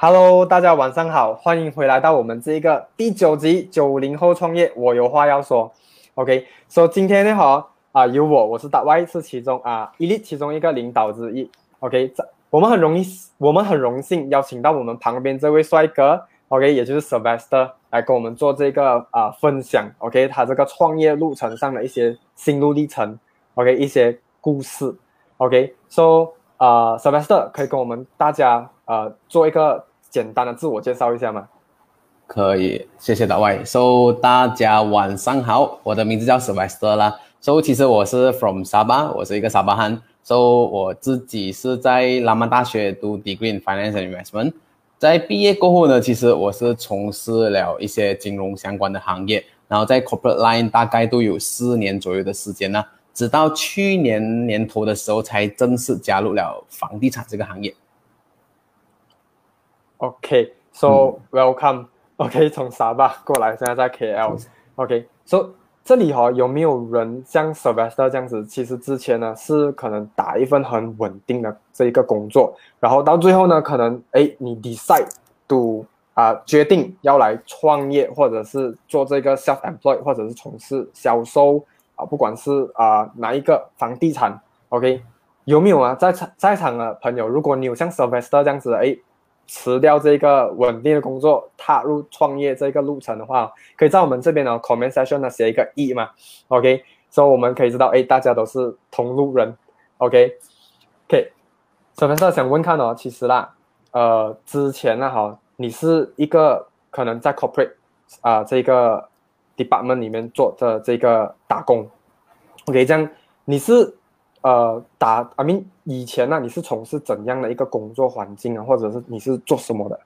Hello，大家晚上好，欢迎回来到我们这一个第九集九零后创业，我有话要说。OK，所、以今天呢哈啊有我，我是大 Y 是其中啊一例其中一个领导之一。OK，这我们很容易，我们很荣幸邀请到我们旁边这位帅哥，OK，也就是 Sylvester 来跟我们做这个啊分享。OK，他这个创业路程上的一些心路历程，OK，一些故事。OK，So 啊 Sylvester 可以跟我们大家呃做一个。简单的自我介绍一下吗？可以，谢谢大卫。So 大家晚上好，我的名字叫 Sylvester 啦。So 其实我是 from 沙巴，我是一个沙巴汉。So 我自己是在拉曼大学读 Degree in Finance and Investment。在毕业过后呢，其实我是从事了一些金融相关的行业，然后在 Corporate Line 大概都有四年左右的时间呢，直到去年年头的时候才正式加入了房地产这个行业。OK，so welcome。OK，从沙巴过来，现在在 KL。OK，so 这里哈有没有人像 Sylvester 这样子？其实之前呢是可能打一份很稳定的这一个工作，然后到最后呢，可能哎你 decide to 啊决定要来创业，或者是做这个 self-employed，或者是从事销售啊，不管是啊哪一个房地产，OK，有没有啊？在场在场的朋友，如果你有像 Sylvester 这样子，哎。辞掉这个稳定的工作，踏入创业这个路程的话，可以在我们这边呢 comment section 呢写一个一嘛，OK，所以我们可以知道，哎，大家都是同路人，OK，OK，首先是想问看哦，其实啦，呃，之前呢哈，你是一个可能在 corporate 啊这个 department 里面做的这个打工，OK，这样你是。呃，打阿明以前呢，你是从事怎样的一个工作环境啊，或者是你是做什么的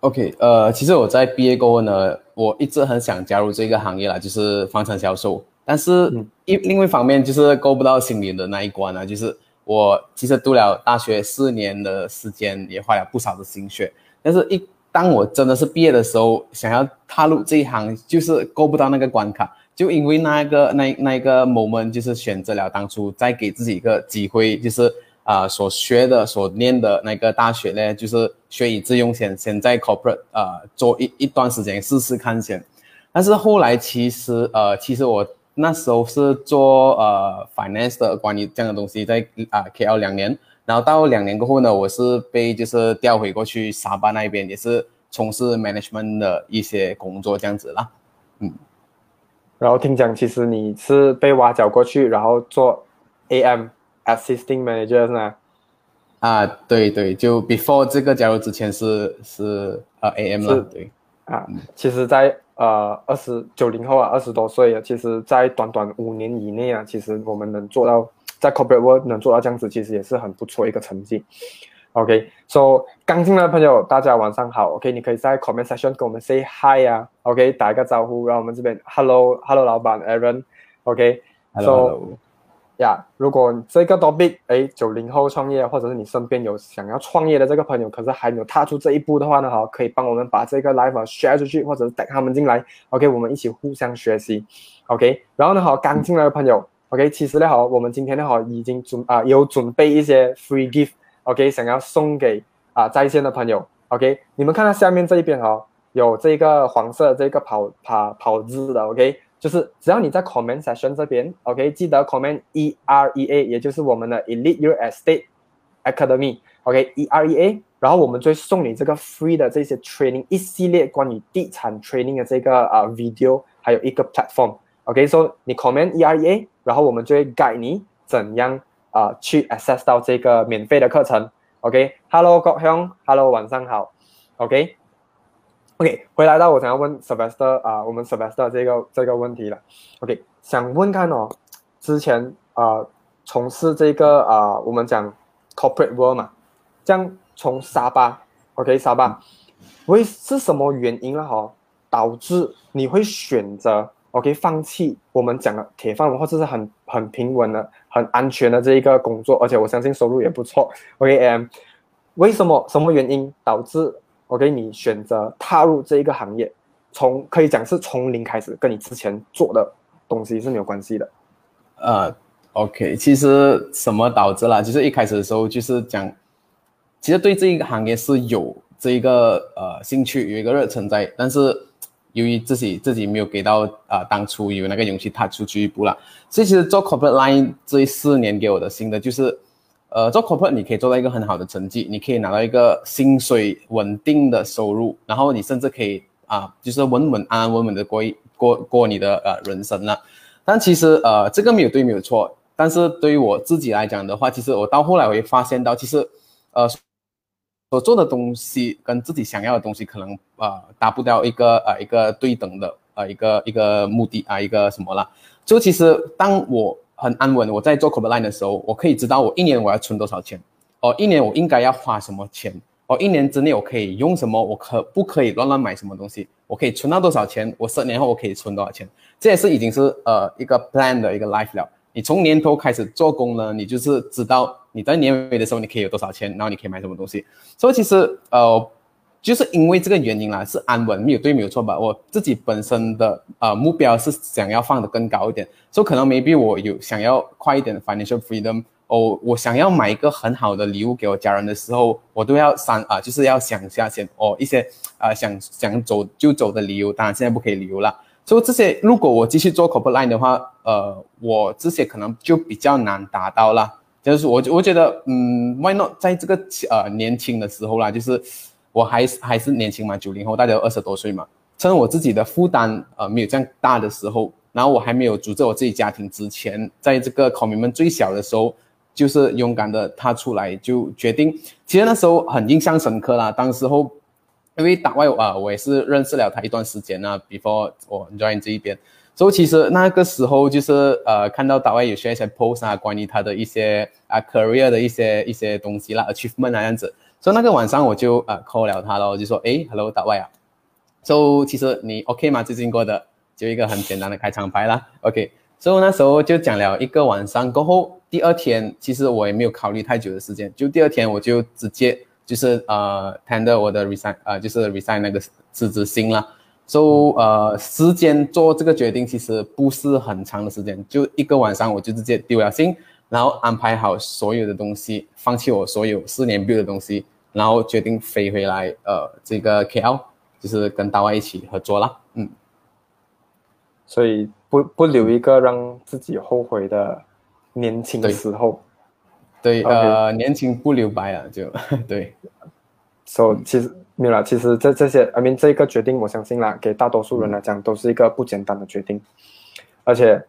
？OK，呃，其实我在毕业过后呢，我一直很想加入这个行业啦，就是房产销售。但是一另外一方面就是过不到心里的那一关啊，就是我其实读了大学四年的时间，也花了不少的心血。但是，一当我真的是毕业的时候，想要踏入这一行，就是过不到那个关卡。就因为那个那那个 moment，就是选择了当初再给自己一个机会，就是啊所学的所念的那个大学呢，就是学以致用先，先在 corporate 啊做一一段时间试试看先。但是后来其实呃其实我那时候是做呃 finance 的关于这样的东西，在啊 KL 两年，然后到两年过后呢，我是被就是调回过去沙巴那边，也是从事 management 的一些工作这样子啦，嗯。然后听讲，其实你是被挖角过去，然后做 AM assisting manager 是吗？啊，对对，就 before 这个加入之前是是呃 AM 了，对。啊，其实，在呃二十九零后啊，二十多岁啊，其实，在短短五年以内啊，其实我们能做到在 corporate world 能做到这样子，其实也是很不错一个成绩。OK，so 刚进来的朋友，大家晚上好。OK，你可以在 comment section 跟我们 say hi 啊。OK，打一个招呼，然后我们这边 hello，hello 老板 Aaron。OK，so 呀，如果这个 topic 哎九零后创业，或者是你身边有想要创业的这个朋友，可是还没有踏出这一步的话呢，哈，可以帮我们把这个 live share 出去，或者是带他们进来。OK，我们一起互相学习。OK，然后呢，好，刚进来的朋友，OK，其实呢，好，我们今天呢，好，已经准啊有准备一些 free gift。OK，想要送给啊在线的朋友，OK，你们看到下面这一边哦，有这个黄色这个跑跑跑字的，OK，就是只要你在 comment section 这边，OK，记得 comment E R E A，也就是我们的 Elite Real Estate Academy，OK，E R E A，然后我们就会送你这个 free 的这些 training 一系列关于地产 training 的这个啊 video，还有一个 platform，OK，所以你 comment E R E A，然后我们就会 guide 你怎样。啊，去 access 到这个免费的课程，OK？Hello，国兄，Hello，晚上好，OK？OK，回来到我想要问 Sylvester 啊，我们 Sylvester 这个这个问题了，OK？想问看哦，之前啊从事这个啊我们讲 corporate world 嘛，这样从沙巴，OK？沙巴，为是什么原因了哈，导致你会选择？OK，放弃我们讲的铁饭碗，或者是很很平稳的、很安全的这一个工作，而且我相信收入也不错。OK，M，为什么？什么原因导致 OK 你选择踏入这一个行业？从可以讲是从零开始，跟你之前做的东西是没有关系的。呃，OK，其实什么导致了？就是一开始的时候就是讲，其实对这一个行业是有。这一个呃兴趣，有一个热忱在，但是由于自己自己没有给到啊当初有那个勇气踏出去一步了。所以其实做 corporate line 这四年给我的心得就是，呃，做 corporate 你可以做到一个很好的成绩，你可以拿到一个薪水稳定的收入，然后你甚至可以啊，就是稳稳安安稳稳的过一过过你的呃人生了。但其实呃这个没有对没有错，但是对于我自己来讲的话，其实我到后来我会发现到，其实呃。所做的东西跟自己想要的东西可能呃达不到一个呃一个对等的呃一个一个目的啊一个什么啦。就其实当我很安稳，我在做 c o b e line 的时候，我可以知道我一年我要存多少钱，哦，一年我应该要花什么钱，哦，一年之内我可以用什么，我可不可以乱乱买什么东西，我可以存到多少钱，我十年后我可以存多少钱，这也是已经是呃一个 plan 的一个 life 了。你从年头开始做工呢，你就是知道。你在年尾的时候，你可以有多少钱，然后你可以买什么东西。所以其实呃，就是因为这个原因啦，是安稳，没有对，没有错吧？我自己本身的呃目标是想要放得更高一点，所以可能 maybe 我有想要快一点的 financial freedom，哦，我想要买一个很好的礼物给我家人的时候，我都要三啊，就是要想一下先哦一些啊想想走就走的理由，当然现在不可以旅游了。所以这些如果我继续做 corporate line 的话，呃，我这些可能就比较难达到了。就是我，我觉得，嗯，Why not 在这个呃年轻的时候啦，就是我还是还是年轻嘛，九零后，大家都二十多岁嘛，趁我自己的负担呃没有这样大的时候，然后我还没有组织我自己家庭之前，在这个考民们最小的时候，就是勇敢的踏出来，就决定。其实那时候很印象深刻啦，当时候因为打外啊，我也是认识了他一段时间啊，before 我 join 这一边。所以其实那个时候就是呃，看到岛外有些一些 post 啊，关于他的一些啊 career 的一些一些东西啦，achievement 那样子。所以那个晚上我就呃 call 了他咯，就说诶 hello 岛外啊。So 其实你 OK 吗？最近过的就一个很简单的开场白啦。OK。所以那时候就讲了一个晚上过后，第二天其实我也没有考虑太久的时间，就第二天我就直接就是呃 tender 我的 resign 呃就是 resign 那个辞职信了。就呃，时间做这个决定其实不是很长的时间，就一个晚上我就直接丢了信，然后安排好所有的东西，放弃我所有四年 build 的东西，然后决定飞回来呃这个 KL，就是跟大外一起合作了，嗯。所以不不留一个让自己后悔的年轻的时候。对，呃，年轻不留白啊，就 对。所以其实。没有啦，其实这这些，I mean 这个决定，我相信啦，给大多数人来讲都是一个不简单的决定，而且，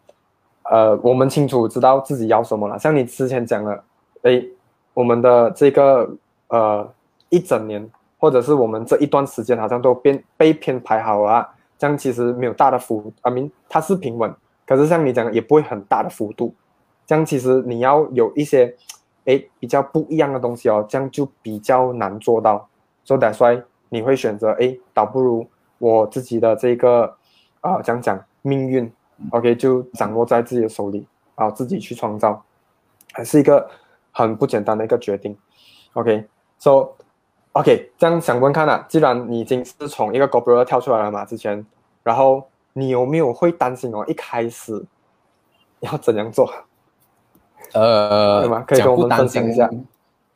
呃，我们清楚知道自己要什么了。像你之前讲了，哎，我们的这个呃一整年，或者是我们这一段时间，好像都变被编排好了，这样其实没有大的幅，I mean 它是平稳，可是像你讲的，也不会很大的幅度，这样其实你要有一些，哎，比较不一样的东西哦，这样就比较难做到。所以，打衰你会选择哎，倒不如我自己的这个啊，讲讲命运，OK，就掌握在自己的手里啊，自己去创造，还是一个很不简单的一个决定，OK，So OK，这样想问看啊，既然你已经是从一个 GoPro 跳出来了嘛，之前，然后你有没有会担心哦？一开始要怎样做？呃，对吗？可以跟我们分享一下。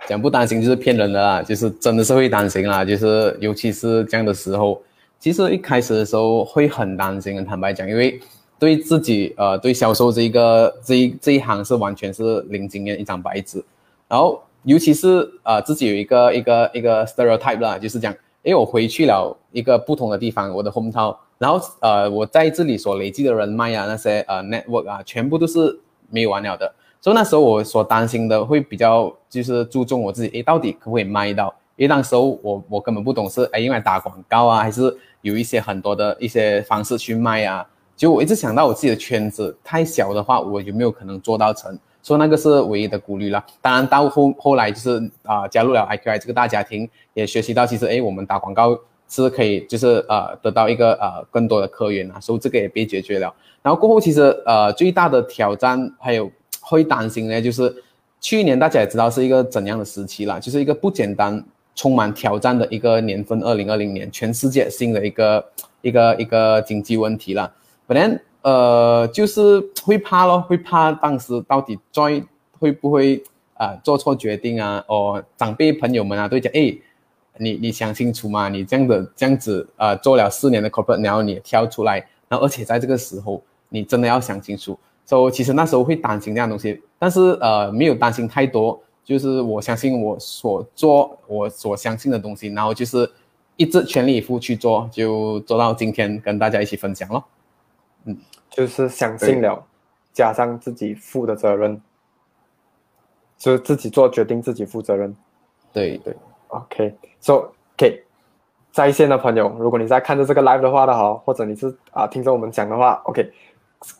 讲不担心就是骗人的啦，就是真的是会担心啦，就是尤其是这样的时候，其实一开始的时候会很担心。坦白讲，因为对自己呃对销售这一个这一这一行是完全是零经验，一张白纸。然后尤其是呃自己有一个一个一个 stereotype 啦，就是讲，因为我回去了一个不同的地方，我的 home town，然后呃我在这里所累积的人脉啊，那些呃 network 啊，全部都是没有完了的。所以那时候我所担心的会比较就是注重我自己，诶，到底可不可以卖到？因为那时候我我根本不懂是诶，用来打广告啊，还是有一些很多的一些方式去卖啊。就我一直想到我自己的圈子太小的话，我有没有可能做到成？所以那个是唯一的顾虑啦。当然到后后来就是啊，加入了 IQI 这个大家庭，也学习到其实诶，我们打广告是可以就是呃得到一个呃更多的客源啊，所以这个也被解决了。然后过后其实呃最大的挑战还有。会担心呢，就是去年大家也知道是一个怎样的时期了，就是一个不简单、充满挑战的一个年份。二零二零年，全世界新的一个一个一个经济问题了。本来呃，就是会怕咯，会怕当时到底在会不会啊做错决定啊？哦，长辈朋友们啊都讲，哎，你你想清楚嘛？你这样的这样子呃做了四年的 corporate，然后你跳出来，然后而且在这个时候，你真的要想清楚。所以其实那时候会担心这样东西，但是呃没有担心太多，就是我相信我所做我所相信的东西，然后就是一直全力以赴去做，就做到今天跟大家一起分享咯。嗯，就是相信了，加上自己负的责任，就自己做决定，自己负责任。对对，OK，So OK，在线的朋友，如果你在看着这个 live 的话的哈，或者你是啊听着我们讲的话，OK。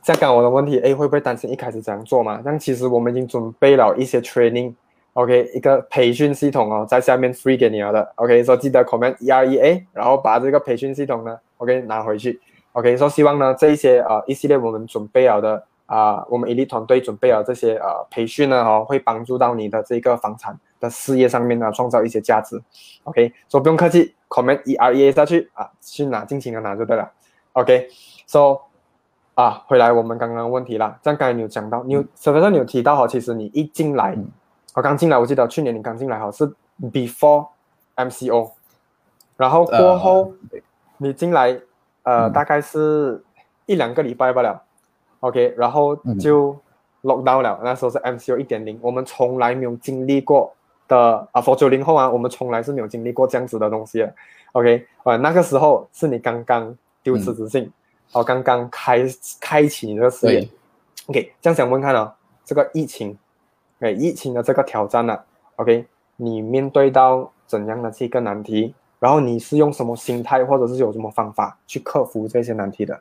再讲我的问题，哎，会不会担心一开始这样做嘛？但其实我们已经准备了一些 training，OK，一个培训系统哦，在下面 free 给你了的，OK，说记得 comment E R E A，然后把这个培训系统呢，OK 拿回去，OK，说希望呢这一些啊一系列我们准备好的啊，我们伊利团队准备了这些呃培训呢，哦，会帮助到你的这个房产的事业上面呢，创造一些价值，OK，所以不用客气，comment E R E A 下去啊，去拿，尽情的拿就对了，OK，So。啊，回来我们刚刚问题啦。像刚才你有讲到，你有首先你有提到哈，其实你一进来，我刚进来，我记得去年你刚进来哈是 before MCO，然后过后你进来呃大概是一两个礼拜罢了，OK，然后就 lock down 了，那时候是 MCO 一点零，我们从来没有经历过的啊，for 九零后啊，我们从来是没有经历过这样子的东西的，OK，啊那个时候是你刚刚丢辞职信。好，刚刚开开启你的事业，OK，这样想问看哦，这个疫情，哎，疫情的这个挑战呢，OK，你面对到怎样的这个难题？然后你是用什么心态，或者是有什么方法去克服这些难题的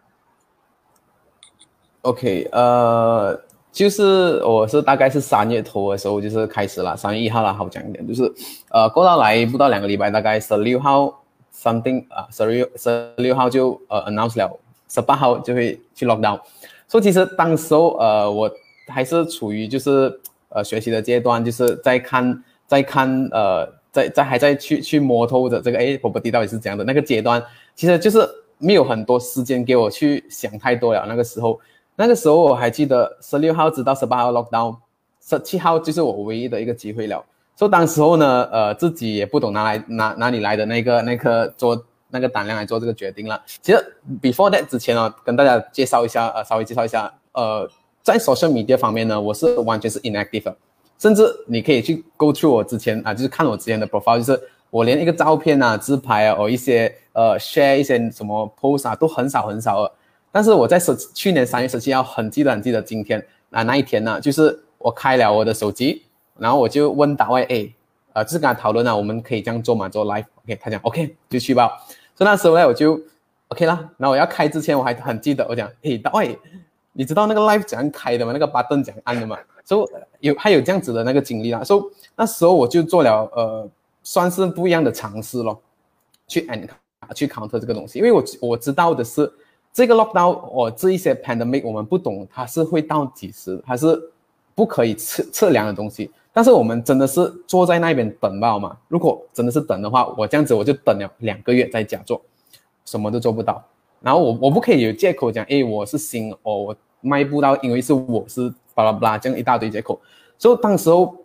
？OK，呃，就是我是大概是三月头的时候就是开始了，三月一号了，好讲一点，就是呃过到来不到两个礼拜，大概十六号 something 啊，十六十六号就呃 announce 了。十八号就会去 lock down，所以其实当时候呃我还是处于就是呃学习的阶段，就是在看在看呃在在还在去去摸透的这个哎 property 到底是怎样的那个阶段，其实就是没有很多时间给我去想太多了。那个时候那个时候我还记得十六号直到十八号 lock down，十七号就是我唯一的一个机会了。所以当时候呢呃自己也不懂哪来哪哪里来的那个那颗做。那个胆量来做这个决定了。其实 before that 之前呢，跟大家介绍一下，呃，稍微介绍一下，呃，在 social media 方面呢，我是完全是 inactive，甚至你可以去 go through 我之前啊，就是看我之前的 profile，就是我连一个照片啊、自拍啊，或一些呃 share 一些什么 post 啊，都很少很少了。但是我在十去年三月十七号很记得很记得今天啊那一天呢，就是我开了我的手机，然后我就问大卫，哎，呃，就是跟他讨论啊，我们可以这样做嘛，做 live，OK，他讲 OK 就去吧。所以那时候呢，我就 OK 啦。然后我要开之前，我还很记得，我讲，嘿，大卫，你知道那个 live 怎样开的吗？那个 button 怎样按的吗？所以有还有这样子的那个经历啦。所以那时候我就做了呃，算是不一样的尝试咯，去 and 去 counter 这个东西。因为我我知道的是，这个 lockdown 我这一些 pandemic 我们不懂它是会到几时，它是不可以测测量的东西。但是我们真的是坐在那边等吧嘛？如果真的是等的话，我这样子我就等了两个月在家做，什么都做不到。然后我我不可以有借口讲，哎，我是新哦，我迈不到，因为是我是巴拉巴拉这样一大堆借口。所以当时候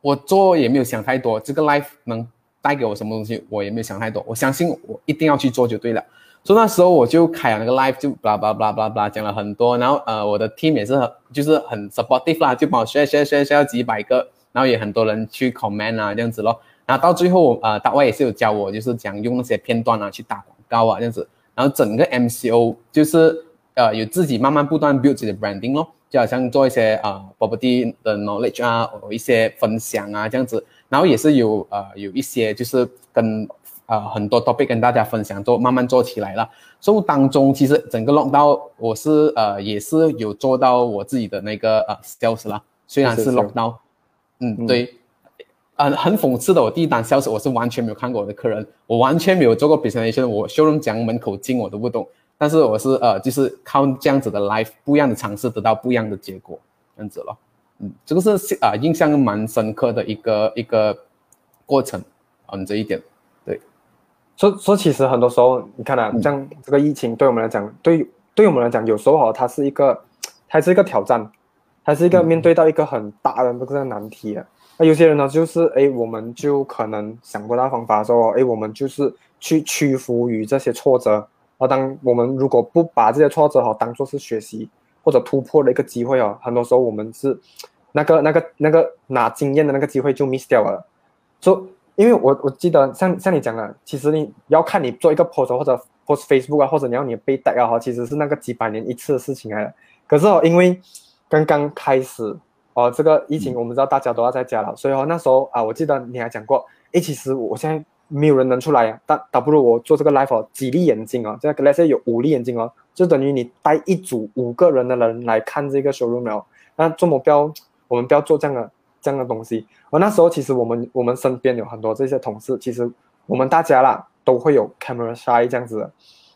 我做也没有想太多，这个 life 能带给我什么东西，我也没有想太多。我相信我一定要去做就对了。所以那时候我就开了那个 live，就巴拉巴拉巴拉巴拉讲了很多。然后呃，我的 team 也是很就是很 supportive 啦，就帮我 share share share share 几百个。然后也很多人去 comment 啊，这样子咯。然后到最后，呃，大外也是有教我，就是讲用那些片段啊去打广告啊，这样子。然后整个 MCO 就是呃有自己慢慢不断 build 自己的 branding 咯，就好像做一些啊 property 的 knowledge 啊，有一些分享啊这样子。然后也是有呃有一些就是跟呃很多 topic 跟大家分享，做慢慢做起来了。所以当中其实整个 lock down 我是呃也是有做到我自己的那个呃 sales 啦，虽然是 lock down。嗯，对，呃，很讽刺的，我第一单销售我是完全没有看过我的客人，我完全没有做过 presentation，我修容讲门口进我都不懂，但是我是呃，就是靠这样子的 life 不一样的尝试得到不一样的结果，这样子咯。嗯，这个是啊，印象蛮深刻的一个一个过程，嗯，这一点，对，说说其实很多时候你看啊，像这个疫情对我们来讲，对对我们来讲，有时候哈，它是一个，它是一个挑战。它是一个面对到一个很大的这个难题啊那有些人呢，就是哎，我们就可能想不到方法说，哎，我们就是去屈服于这些挫折。而当我们如果不把这些挫折哈当做是学习或者突破的一个机会哦，很多时候我们是那个那个那个拿经验的那个机会就 miss 掉了。说，因为我我记得像像你讲的，其实你要看你做一个 post 或者 post Facebook 啊，或者你要你背带啊哈，其实是那个几百年一次的事情来的。可是哦，因为刚刚开始哦，这个疫情我们知道大家都要在家了，所以哦那时候啊，我记得你还讲过，哎，其实我现在没有人能出来，但倒不如我做这个 live 哦，几粒眼睛哦，这个 let's say 有五粒眼睛哦，就等于你带一组五个人的人来看这个 showroom 了。那做目标，我们不要做这样的这样的东西。而那时候其实我们我们身边有很多这些同事，其实我们大家啦都会有 camera shy 这样子的。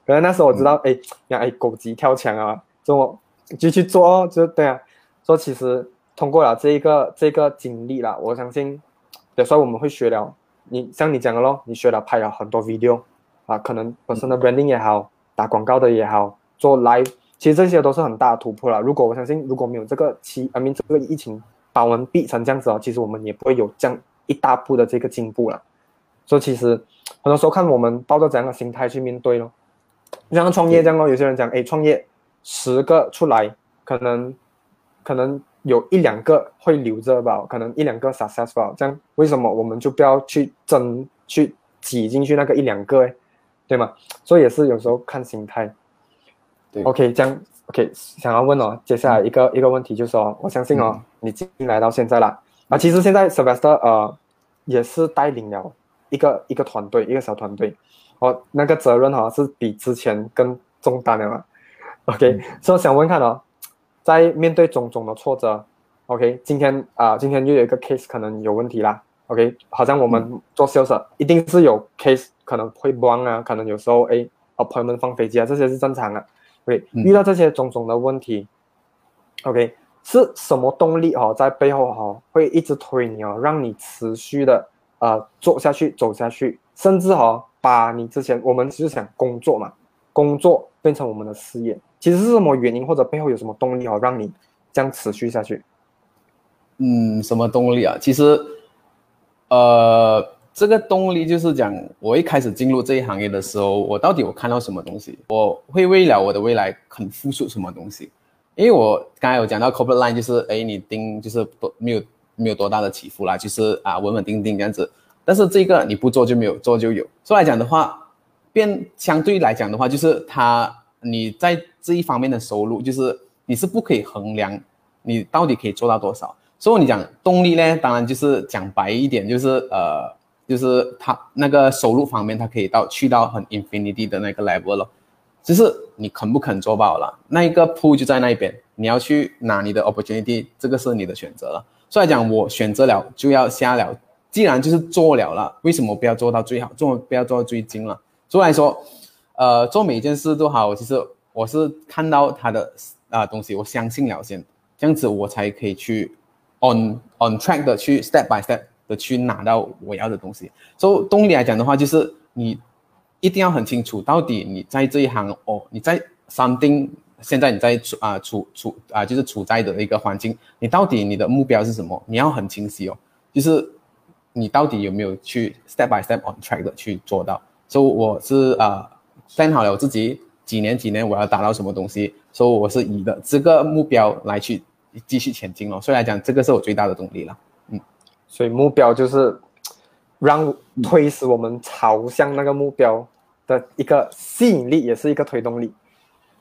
可能那时候我知道，哎，像哎狗急跳墙啊，这么。就去做哦，就对啊。说其实通过了这一个这个经历啦，我相信，有时候我们会学了。你像你讲的咯，你学了拍了很多 video 啊，可能本身的 branding 也好，打广告的也好，做 live，其实这些都是很大的突破了。如果我相信，如果没有这个期，I mean 这个疫情把我们逼成这样子哦，其实我们也不会有这样一大步的这个进步了。所以其实很多时候看我们抱着怎样的心态去面对咯。像创业这样咯，有些人讲，哎，创业。十个出来，可能可能有一两个会留着吧，可能一两个 successful。这样为什么我们就不要去争去挤进去那个一两个？哎，对吗？所以也是有时候看心态。对，OK，这样 OK，想要问哦，接下来一个一个问题就是说，我相信哦，你进来到现在了啊，其实现在 Sylvester 呃也是带领了一个一个团队，一个小团队，哦，那个责任哈是比之前更重担的嘛。OK，所以想问看哦，在面对种种的挫折，OK，今天啊，今天又有一个 case 可能有问题啦，OK，好像我们做 sales 一定是有 case 可能会崩啊，可能有时候哎，哦朋友们放飞机啊，这些是正常的，OK，遇到这些种种的问题，OK，是什么动力哦，在背后哈会一直推你哦，让你持续的啊做下去，走下去，甚至哈把你之前我们是想工作嘛，工作变成我们的事业。其实是什么原因，或者背后有什么动力哦，让你这样持续下去？嗯，什么动力啊？其实，呃，这个动力就是讲，我一开始进入这一行业的时候，我到底我看到什么东西？我会为了我的未来肯付出什么东西？因为我刚才有讲到 corporate line，就是哎，你盯就是多没有没有多大的起伏啦，就是啊稳稳定定这样子。但是这个你不做就没有，做就有。说来讲的话，变相对来讲的话，就是它。你在这一方面的收入，就是你是不可以衡量你到底可以做到多少。所以你讲动力呢，当然就是讲白一点，就是呃，就是他那个收入方面，他可以到去到很 infinity 的那个 level 了。就是你肯不肯做到了，那一个铺就在那边，你要去拿你的 opportunity，这个是你的选择了。所以讲我选择了就要下了，既然就是做了了，为什么不要做到最好，做不要做到最精了？所以来说。呃，做每一件事都好，其实我是看到他的啊东西，我相信了先，这样子我才可以去 on on track 的去 step by step 去拿到我要的东西。所以动力来讲的话，就是你一定要很清楚，到底你在这一行哦，你在 something 现在你在啊处处啊就是处在的一个环境，你到底你的目标是什么？你要很清晰哦，就是你到底有没有去 step by step on track 的去做到？所以我是啊。算好了我自己几年几年我要达到什么东西，所以我是以的这个目标来去继续前进哦。所以来讲，这个是我最大的动力了。嗯，所以目标就是让推使我们朝向那个目标的一个吸引力，也是一个推动力。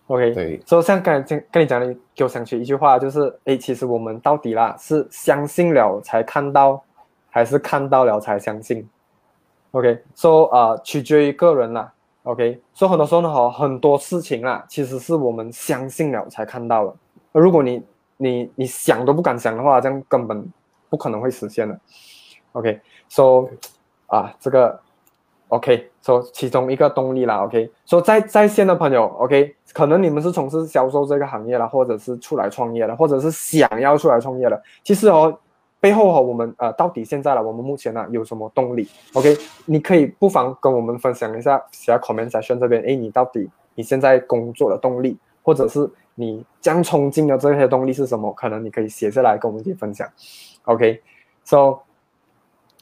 OK，对。所以像刚才跟你讲的，给我想起一句话，就是哎，其实我们到底啦是相信了才看到，还是看到了才相信？OK，说啊，取决于个人啦。OK，所以很多时候呢，哈，很多事情啊，其实是我们相信了才看到的。如果你你你想都不敢想的话，这样根本不可能会实现的。OK，说啊，这个 OK，说其中一个动力啦。OK，说在在线的朋友，OK，可能你们是从事销售这个行业了，或者是出来创业了，或者是想要出来创业了。其实哦。背后哈，我们呃，到底现在了，我们目前呢有什么动力？OK，你可以不妨跟我们分享一下，写在 comment section 这边。哎，你到底你现在工作的动力，或者是你将冲劲的这些动力是什么？可能你可以写下来跟我们一起分享。OK，So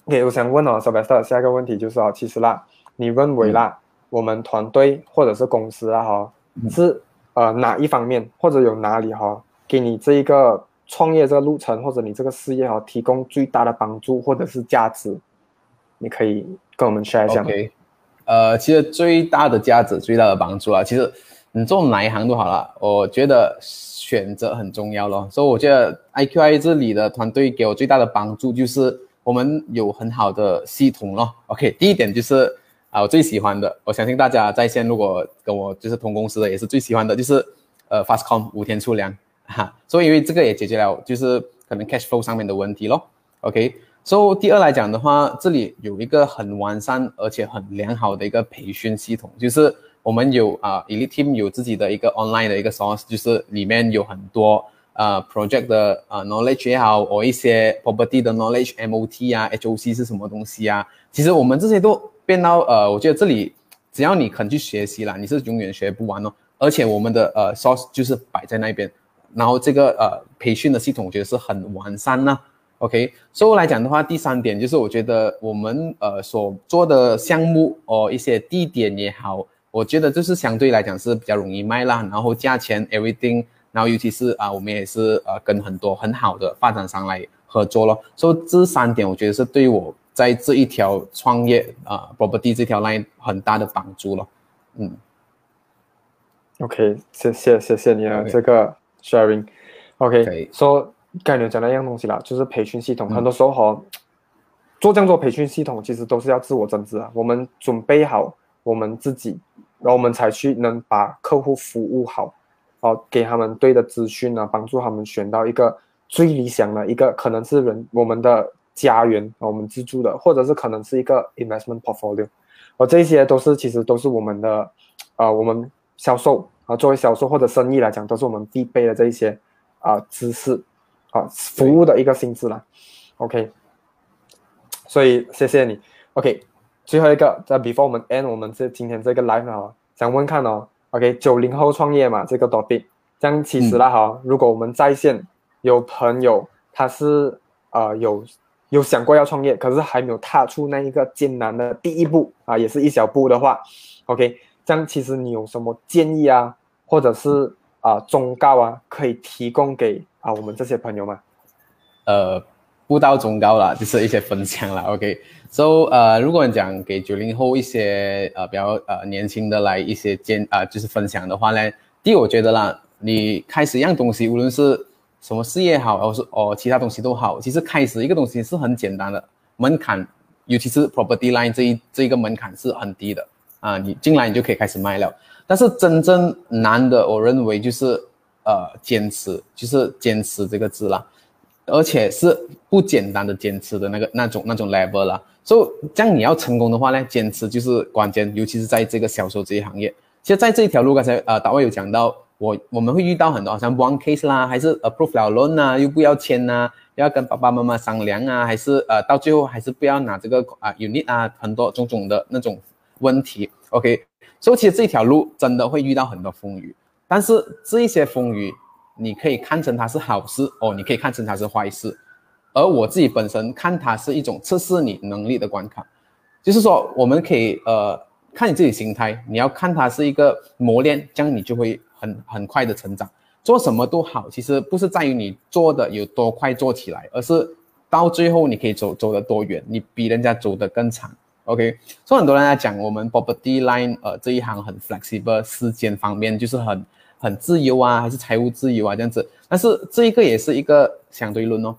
OK，我想问哦，小白色，下一个问题就是哦，其实啦，你认为啦，我们团队或者是公司啊哈，是呃哪一方面或者有哪里哈，给你这一个创业这个路程或者你这个事业哈，提供最大的帮助或者是价值？你可以跟我们 share 一下。OK，呃，其实最大的价值、最大的帮助啊，其实你做哪一行都好了，我觉得选择很重要咯。所以我觉得 IQI 这里的团队给我最大的帮助就是我们有很好的系统咯。OK，第一点就是啊，我最喜欢的，我相信大家在线如果跟我就是同公司的也是最喜欢的，就是呃 FastCom 五天出粮哈。所以因为这个也解决了就是可能 cash flow 上面的问题咯。OK。所以第二来讲的话，这里有一个很完善而且很良好的一个培训系统，就是我们有啊，Elite Team 有自己的一个 online 的一个 source，就是里面有很多呃 project 的呃 knowledge 也好，或一些 property 的 knowledge，MOT 啊，HOC 是什么东西啊？其实我们这些都变到呃，我觉得这里只要你肯去学习啦，你是永远学不完哦。而且我们的呃 source 就是摆在那边，然后这个呃培训的系统我觉得是很完善呢。OK，所以来讲的话，第三点就是我觉得我们呃所做的项目哦，一些地点也好，我觉得就是相对来讲是比较容易卖啦，然后价钱 everything，然后尤其是啊，我们也是呃跟很多很好的发展商来合作咯。所以这三点我觉得是对我在这一条创业啊 property 这条 line 很大的帮助了。嗯，OK，谢谢谢谢你啊这个 sharing。OK，说。刚才讲的一样东西啦，就是培训系统。很多时候哈，做这样做培训系统，其实都是要自我增值啊。我们准备好我们自己，然后我们才去能把客户服务好，哦，给他们对的资讯啊，帮助他们选到一个最理想的一个，可能是人我们的家园啊，我们自住的，或者是可能是一个 investment portfolio，哦，这些都是其实都是我们的，呃，我们销售啊，作为销售或者生意来讲，都是我们必备的这一些啊知识。啊，服务的一个性质啦，OK，所以谢谢你，OK，最后一个在 before 我们 end 我们这今天这个 live 哈，想问看哦，OK，九零后创业嘛，这个 topic，这样其实啦哈，如果我们在线有朋友他是呃有有想过要创业，可是还没有踏出那一个艰难的第一步啊，也是一小步的话，OK，这样其实你有什么建议啊，或者是啊忠告啊，可以提供给？啊，我们这些朋友吗，呃，不到中高了，就是一些分享了。OK，So，呃，如果你讲给九零后一些呃比较呃年轻的来一些建啊，就是分享的话呢，第一，我觉得啦，你开始一样东西，无论是什么事业好，或是哦其他东西都好，其实开始一个东西是很简单的，门槛，尤其是 property line 这一这一个门槛是很低的啊，你进来你就可以开始卖了。但是真正难的，我认为就是。呃，坚持就是坚持这个字啦，而且是不简单的坚持的那个那种那种 level 啦。所以这样你要成功的话呢，坚持就是关键，尤其是在这个销售这一行业。其实，在这一条路，刚才呃，大卫有讲到，我我们会遇到很多，好像 one case 啦，还是 approve 了 loan 啊，又不要签呐，要跟爸爸妈妈商量啊，还是呃，到最后还是不要拿这个啊 unit 啊，很多种种的那种问题。OK，所以其实这条路真的会遇到很多风雨。但是这一些风雨，你可以看成它是好事哦，你可以看成它是坏事。而我自己本身看它是一种测试你能力的关卡，就是说我们可以呃看你自己心态，你要看它是一个磨练，这样你就会很很快的成长。做什么都好，其实不是在于你做的有多快做起来，而是到最后你可以走走得多远，你比人家走得更长。OK，所以很多人在讲我们 property line 呃这一行很 flexible，时间方面就是很。很自由啊，还是财务自由啊，这样子。但是这一个也是一个相对论哦。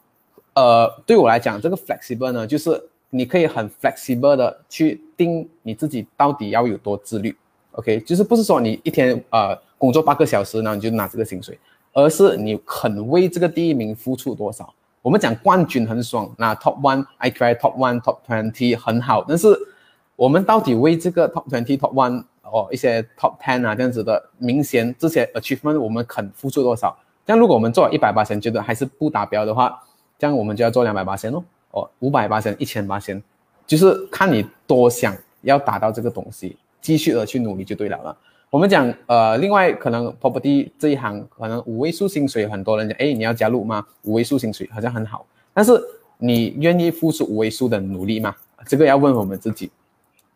呃，对我来讲，这个 flexible 呢，就是你可以很 flexible 的去定你自己到底要有多自律。OK，就是不是说你一天呃工作八个小时，然后你就拿这个薪水，而是你肯为这个第一名付出多少。我们讲冠军很爽，那 top one，IQI top one，top twenty 很好，但是我们到底为这个 top twenty，top one？哦，一些 top ten 啊这样子的明显这些 achievement 我们肯付出多少？这样如果我们做一百八千觉得还是不达标的话，这样我们就要做两百八千哦，哦五百八千一千八千，就是看你多想要达到这个东西，继续的去努力就对了了。我们讲呃，另外可能 property 这一行可能五位数薪水，很多人讲哎你要加入吗？五位数薪水好像很好，但是你愿意付出五位数的努力吗？这个要问我们自己，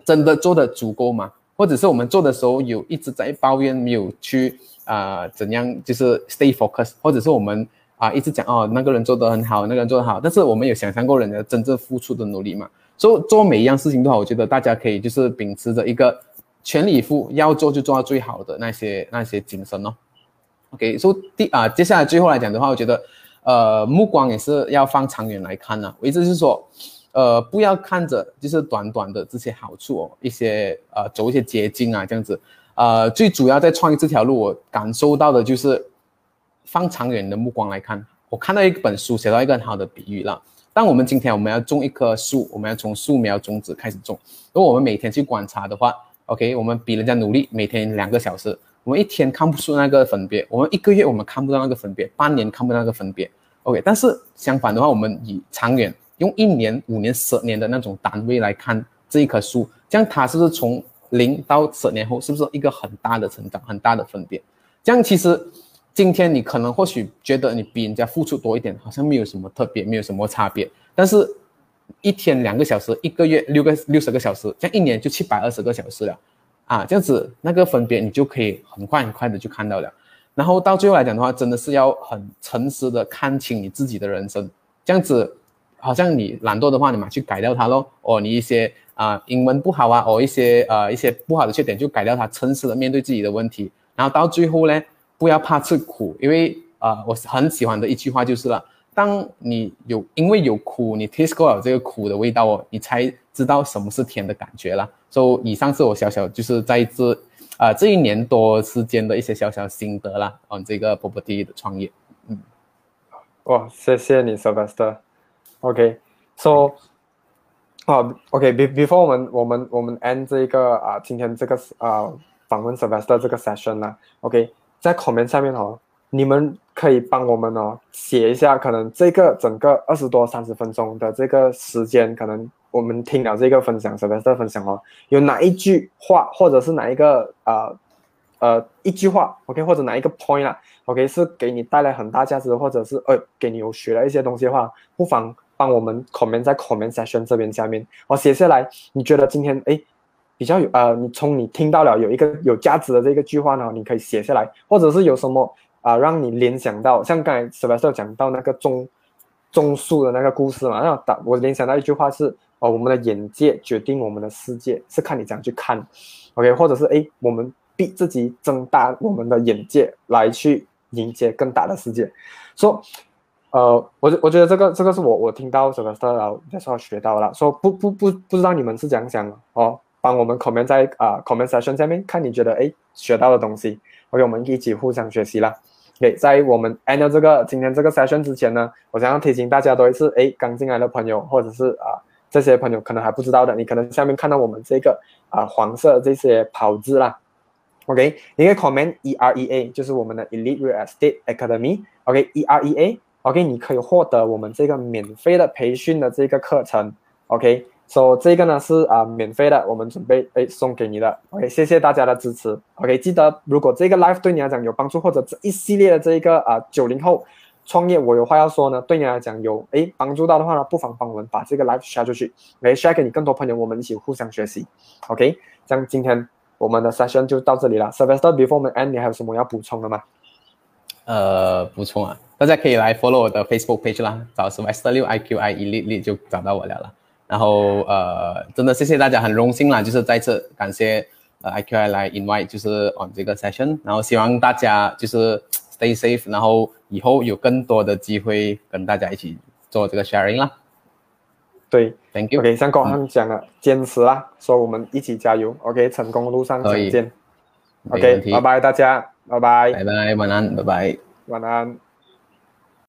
真的做的足够吗？或者是我们做的时候有一直在抱怨，没有去啊怎样，就是 stay focus，或者是我们啊一直讲哦那个人做得很好，那个人做得好，但是我们有想象过人家真正付出的努力嘛？所？以做每一样事情的话，我觉得大家可以就是秉持着一个全力以赴，要做就做到最好的那些那些精神哦。OK，所以第啊接下来最后来讲的话，我觉得呃目光也是要放长远来看呢。我意思是说。呃，不要看着就是短短的这些好处哦，一些呃走一些捷径啊这样子，呃，最主要在创业这条路，我感受到的就是放长远的目光来看。我看到一本书写到一个很好的比喻了。当我们今天我们要种一棵树，我们要从树苗种子开始种。如果我们每天去观察的话，OK，我们比人家努力，每天两个小时，我们一天看不出那个分别，我们一个月我们看不到那个分别，半年看不到那个分别，OK。但是相反的话，我们以长远。用一年、五年、十年的那种单位来看这一棵树，这样它是不是从零到十年后，是不是一个很大的成长、很大的分别？这样其实今天你可能或许觉得你比人家付出多一点，好像没有什么特别，没有什么差别。但是，一天两个小时，一个月六个六十个小时，这样一年就七百二十个小时了啊！这样子那个分别你就可以很快很快的就看到了。然后到最后来讲的话，真的是要很诚实的看清你自己的人生，这样子。好像你懒惰的话，你嘛去改掉它咯。哦，你一些啊英文不好啊，哦一些呃一些不好的缺点就改掉它，诚实的面对自己的问题。然后到最后呢，不要怕吃苦，因为啊我很喜欢的一句话就是了，当你有因为有苦，你 taste 过了这个苦的味道哦，你才知道什么是甜的感觉了。所以以上是我小小就是在这啊这一年多时间的一些小小心得啦，哦这个 property 的创业，嗯，哇，谢谢你，Sylvester。OK，so，啊，OK，be before 我们我们我们 end 这个啊，今天这个啊访问 Sylvester 这个 session 呢，OK，在 comment 下面哦，你们可以帮我们哦写一下，可能这个整个二十多三十分钟的这个时间，可能我们听了这个分享，Sylvester 分享哦，有哪一句话，或者是哪一个啊呃一句话，OK，或者哪一个 point 啊，OK，是给你带来很大价值，或者是呃给你有学了一些东西的话，不妨。帮我们 comment 在 comment section 这边下面，我写下来。你觉得今天哎比较有呃，你从你听到了有一个有价值的这个句话呢，你可以写下来，或者是有什么啊让你联想到，像刚才 s 不 b 讲到那个种种树的那个故事嘛，那打我联想到一句话是哦，我们的眼界决定我们的世界，是看你怎样去看，OK，或者是哎我们逼自己增大我们的眼界来去迎接更大的世界，说。呃，我我觉得这个这个是我我听到什么然后那时候学到了，说不不不不知道你们是怎样想的哦，帮我们 comment 在啊 comment section 下面看你觉得哎学到的东西，OK 我们一起互相学习啦。OK 在我们 end 这个今天这个 session 之前呢，我想要提醒大家多一次，哎刚进来的朋友或者是啊这些朋友可能还不知道的，你可能下面看到我们这个啊黄色这些跑字啦，OK 你可以 comment E R E A 就是我们的 Elite Real Estate Academy，OK E R E A。OK，你可以获得我们这个免费的培训的这个课程。OK，所以这个呢是啊免费的，我们准备诶送给你的。OK，谢谢大家的支持。OK，记得如果这个 live 对你来讲有帮助，或者这一系列的这一个啊九零后创业，我有话要说呢，对你来讲有诶帮助到的话呢，不妨帮我们把这个 live share 出去，来 share 给你更多朋友，我们一起互相学习。OK，这样今天我们的 session 就到这里了。s e v e s t e r before 我们 end，你还有什么要补充的吗？呃，补充啊。大家可以来 follow 我的 Facebook page 啦，找是 Wester 六 IQI 一粒粒就找到我了啦。然后呃，真的谢谢大家，很荣幸啦，就是再次感谢呃 IQI 来 invite，就是 on 这个 session。然后希望大家就是 stay safe，然后以后有更多的机会跟大家一起做这个 sharing 啦。对，Thank you。OK，像刚刚讲了，坚持啦，说我们一起加油。OK，成功路上再见。OK，拜拜大家， บายบายวันนั้นบายบายวันนั้น